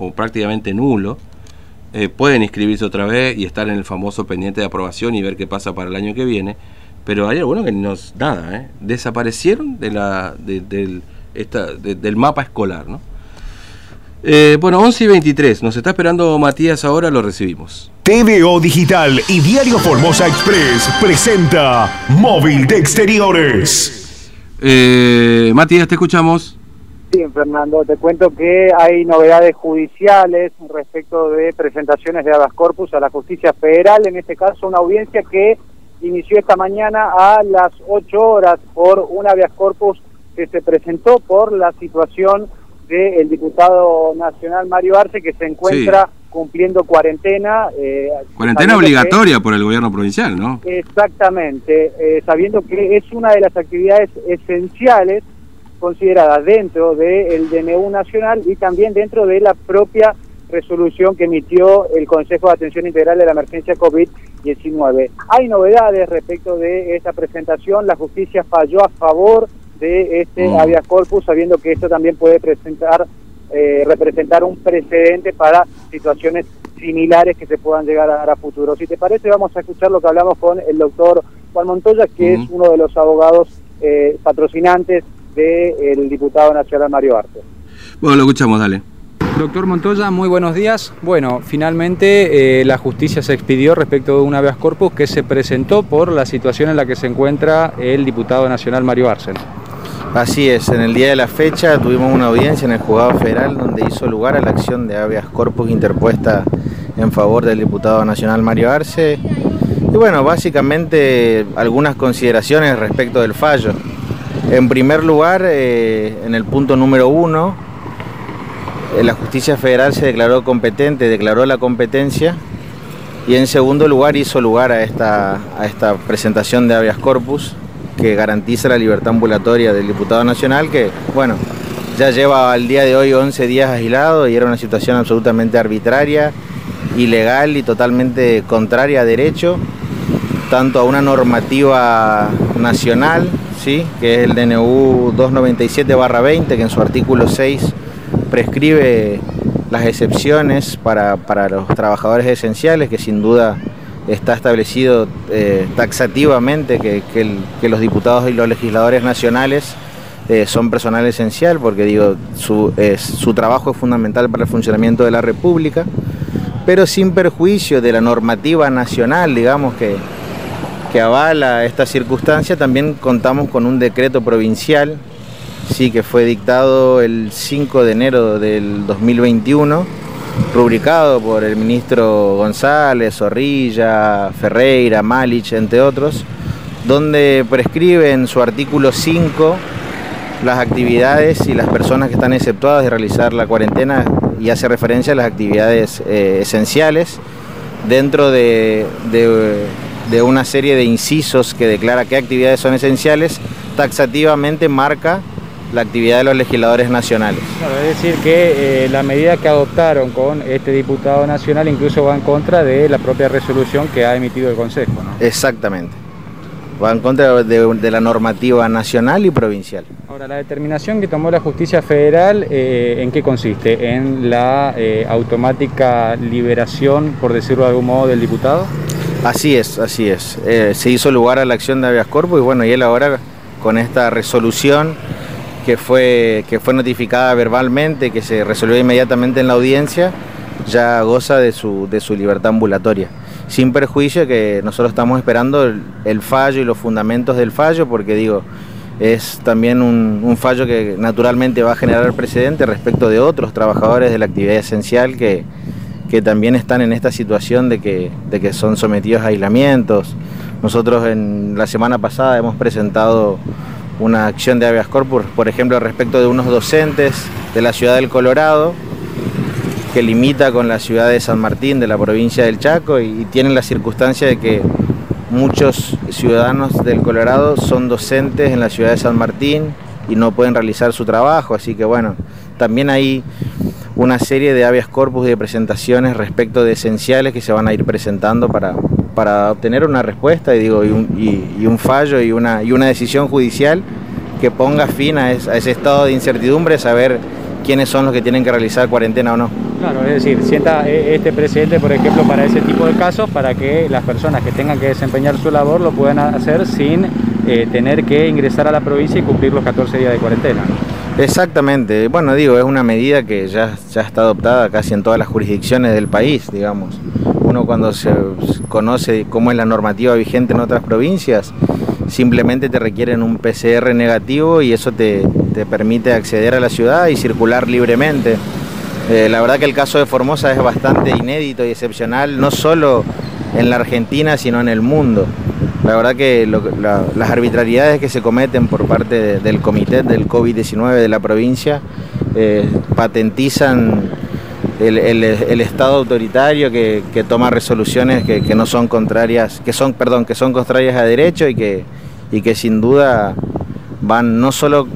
o prácticamente nulo, eh, pueden inscribirse otra vez y estar en el famoso pendiente de aprobación y ver qué pasa para el año que viene. Pero hay algunos que nos nada, ¿eh? desaparecieron de la, del, esta, del mapa escolar. ¿no? Eh, bueno, 11 y 23, nos está esperando Matías ahora, lo recibimos. TVO Digital y Diario Formosa Express presenta Móvil de Exteriores. Eh, Matías, te escuchamos. Sí, Fernando, te cuento que hay novedades judiciales respecto de presentaciones de habeas corpus a la justicia federal, en este caso una audiencia que inició esta mañana a las 8 horas por un habeas corpus que se presentó por la situación del diputado nacional Mario Arce que se encuentra cumpliendo cuarentena. Eh, cuarentena obligatoria por el gobierno provincial, ¿no? Exactamente, eh, sabiendo que es una de las actividades esenciales consideradas dentro del DNU nacional y también dentro de la propia resolución que emitió el Consejo de Atención Integral de la Emergencia COVID-19. Hay novedades respecto de esta presentación. La justicia falló a favor de este mm. habeas corpus, sabiendo que esto también puede presentar, eh, representar un precedente para situaciones similares que se puedan llegar a dar a futuro. Si te parece, vamos a escuchar lo que hablamos con el doctor Juan Montoya, que es uno de los abogados eh, patrocinantes del diputado nacional Mario Arte. Bueno, lo escuchamos, dale. Doctor Montoya, muy buenos días. Bueno, finalmente eh, la justicia se expidió respecto de un habeas corpus que se presentó por la situación en la que se encuentra el diputado nacional Mario Arce. Así es, en el día de la fecha tuvimos una audiencia en el juzgado federal donde hizo lugar a la acción de habeas corpus interpuesta en favor del diputado nacional Mario Arce. Y bueno, básicamente algunas consideraciones respecto del fallo. En primer lugar, eh, en el punto número uno, eh, la justicia federal se declaró competente, declaró la competencia y en segundo lugar hizo lugar a esta, a esta presentación de habeas corpus que garantiza la libertad ambulatoria del diputado nacional que, bueno, ya lleva al día de hoy 11 días agilado y era una situación absolutamente arbitraria, ilegal y totalmente contraria a derecho, tanto a una normativa nacional ¿sí? que es el DNU 297-20, que en su artículo 6 prescribe las excepciones para, los trabajadores esenciales, que sin duda está establecido eh, taxativamente que, los diputados y los legisladores nacionales eh, son personal esencial, porque digo, su, su trabajo es fundamental para el funcionamiento de la República, pero sin perjuicio de la normativa nacional, digamos que que avala esta circunstancia, también contamos con un decreto provincial, sí, que fue dictado el 5 de enero del 2021, rubricado por el ministro González, Zorrilla, Ferreira, Malich, entre otros, donde prescribe en su artículo 5 las actividades y las personas que están exceptuadas de realizar la cuarentena y hace referencia a las actividades eh, esenciales dentro de de una serie de incisos que declara qué actividades son esenciales, taxativamente marca la actividad de los legisladores nacionales. es decir, que eh, la medida que adoptaron con este diputado nacional incluso va en contra de la propia resolución que ha emitido el Consejo. Exactamente. Va en contra de, la normativa nacional y provincial. Ahora, la determinación que tomó la justicia federal, eh, ¿en qué consiste? ¿En la eh, automática liberación, por decirlo de algún modo, del diputado? Así es, así es. Eh, se hizo lugar a la acción de habeas corpus y bueno, y él ahora con esta resolución que fue, que fue notificada verbalmente, que se resolvió inmediatamente en la audiencia, ya goza de su, de su libertad ambulatoria. Sin perjuicio que nosotros estamos esperando el, fallo y los fundamentos del fallo, porque digo, es también un, un, fallo que naturalmente va a generar precedente respecto de otros trabajadores de la actividad esencial que, que también están en esta situación de que, de que son sometidos a aislamientos. Nosotros en la semana pasada hemos presentado una acción de habeas corpus, por ejemplo, respecto de unos docentes de la ciudad del Colorado, que limita con la ciudad de San Martín, de la provincia del Chaco, y, tienen la circunstancia de que muchos ciudadanos del Colorado son docentes en la ciudad de San Martín y no pueden realizar su trabajo, así que bueno, también hay una serie de habeas corpus y de presentaciones respecto de esenciales que se van a ir presentando para, para obtener una respuesta y, digo, y, un, fallo y una, y una decisión judicial que ponga fin a, a ese estado de incertidumbre, saber quiénes son los que tienen que realizar cuarentena o no. Claro, es decir, sienta eh, este presidente, por ejemplo, para ese tipo de casos, para que las personas que tengan que desempeñar su labor lo puedan hacer sin eh, tener que ingresar a la provincia y cumplir los 14 días de cuarentena. Exactamente, bueno, digo, es una medida que ya, ya está adoptada casi en todas las jurisdicciones del país, digamos. Uno cuando se conoce cómo es la normativa vigente en otras provincias, simplemente te requieren un PCR negativo y eso te, te permite acceder a la ciudad y circular libremente. Eh, la verdad que el caso de Formosa es bastante inédito y excepcional, no solo en la Argentina, sino en el mundo. La verdad que las arbitrariedades que se cometen por parte del comité del COVID-19 de la provincia eh, patentizan el, Estado autoritario que, toma resoluciones que, no son contrarias, que son, perdón, que son contrarias a derecho y que, y que sin duda van no solo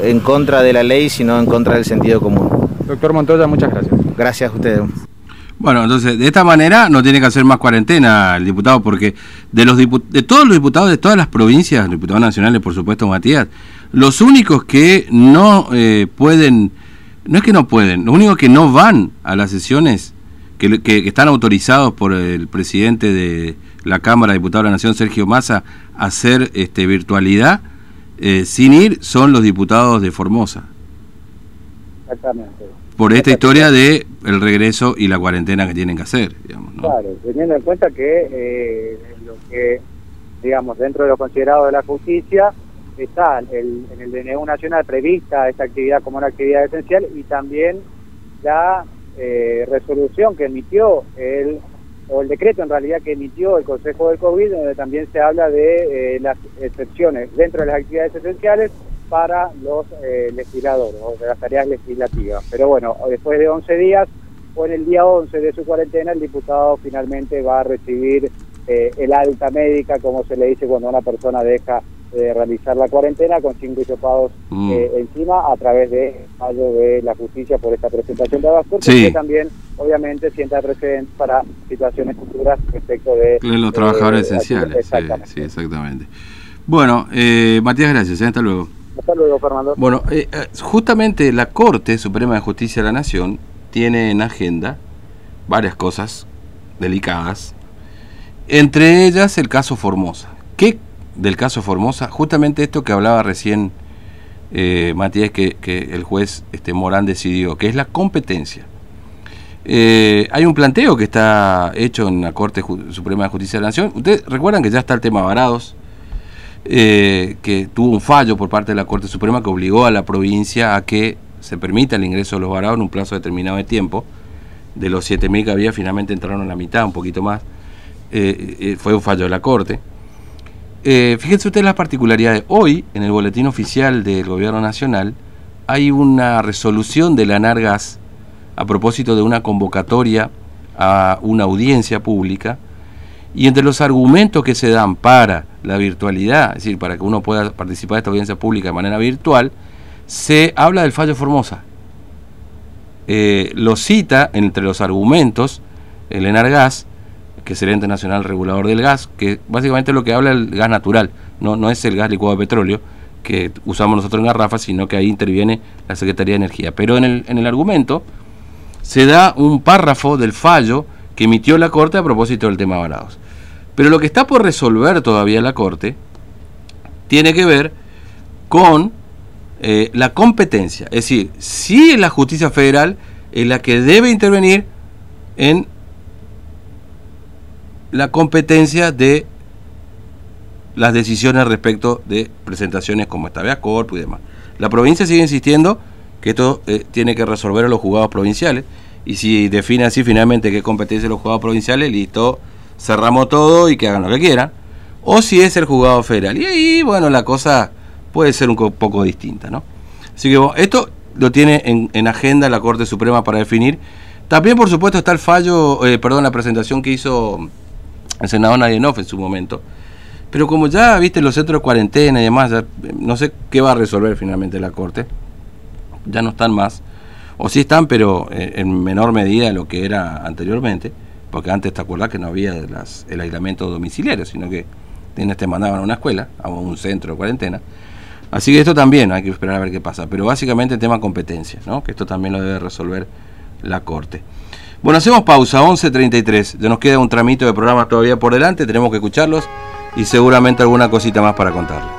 en contra de la ley, sino en contra del sentido común. Doctor Montoya, muchas gracias. Gracias a ustedes. Bueno, entonces, de esta manera no tiene que hacer más cuarentena el diputado, porque de los de todos los diputados de todas las provincias, diputados nacionales, por supuesto, Matías, los únicos que no eh, pueden, no es que no pueden, los únicos que no van a las sesiones que, que, están autorizados por el presidente de la Cámara de Diputados de la Nación, Sergio Massa, a hacer este, virtualidad, eh, sin ir, son los diputados de Formosa. Exactamente por esta historia de el regreso y la cuarentena que tienen que hacer. Digamos, Claro, teniendo en cuenta que eh, lo que, digamos, dentro de lo considerado de la justicia, está el, en el DNU nacional prevista esta actividad como una actividad esencial y también la eh, resolución que emitió el o el decreto en realidad que emitió el Consejo del COVID, donde también se habla de eh, las excepciones dentro de las actividades esenciales para los eh, legisladores o de las tareas legislativas. Pero bueno, después de 11 días o en el día 11 de su cuarentena, el diputado finalmente va a recibir eh, el alta médica, como se le dice cuando una persona deja de realizar la cuarentena, con cinco hisopados mm. eh, encima, a través de fallo de la justicia por esta presentación de Abastor, que también, obviamente, sienta precedentes para situaciones futuras respecto de... los trabajadores esenciales, Sí, exactamente. Bueno, Matías, gracias, hasta luego. Hasta luego, Fernando. Bueno, eh, eh, justamente la Corte Suprema de Justicia de la Nación tiene en agenda varias cosas delicadas, entre ellas el caso Formosa. ¿Qué del caso Formosa? Justamente esto que hablaba recién eh, Matías, que, que, el juez este, Morán decidió, que es la competencia. Hay un planteo que está hecho en la Corte Suprema de Justicia de la Nación. Ustedes recuerdan que ya está el tema Varados, eh, que tuvo un fallo por parte de la Corte Suprema que obligó a la provincia a que se permita el ingreso de los varados en un plazo determinado de tiempo. De los 7.000 que había, finalmente entraron a la mitad, un poquito más. Eh, eh, fue un fallo de la Corte. fíjense ustedes las particularidades. Hoy, en el Boletín Oficial del Gobierno Nacional, hay una resolución de la NARGAS a propósito de una convocatoria a una audiencia pública y entre los argumentos que se dan para la virtualidad, es decir, para que uno pueda participar de esta audiencia pública de manera virtual, se habla del fallo Formosa. Eh, lo cita entre los argumentos el Enargas, que es el ente nacional regulador del gas, que básicamente lo que habla el gas natural, no, no es el gas licuado de petróleo que usamos nosotros en garrafas, sino que ahí interviene la Secretaría de Energía. Pero en el, en el argumento se da un párrafo del fallo que emitió la Corte a propósito del tema Varados. Pero lo que está por resolver todavía la Corte tiene que ver con eh, la competencia. Es decir, si la justicia federal es la que debe intervenir en la competencia de las decisiones respecto de presentaciones como esta vea corpus y demás. La provincia sigue insistiendo que esto eh, tiene que resolver a los juzgados provinciales y si define así finalmente qué competencia los jugadores provinciales, listo, cerramos todo y que hagan lo que quieran. O si es el juzgado federal. Y ahí, bueno, la cosa puede ser un poco distinta, ¿no? Así que esto lo tiene en, agenda la Corte Suprema para definir. También, por supuesto, está el fallo, eh, perdón, la presentación que hizo el senador Nadienov en su momento. Pero como ya viste los centros de cuarentena y demás, no sé qué va a resolver finalmente la Corte. Ya no están más o sí están, pero eh, en menor medida de lo que era anteriormente, porque antes te acuerdas que no había el aislamiento domiciliario, sino que te mandaban a una escuela, a un centro de cuarentena. Así que esto también hay que esperar a ver qué pasa, pero básicamente el tema competencias, ¿no? que esto también lo debe resolver la Corte. Bueno, hacemos pausa, 11.33. Nos queda un tramito de programa todavía por delante, tenemos que escucharlos y seguramente alguna cosita más para contarles.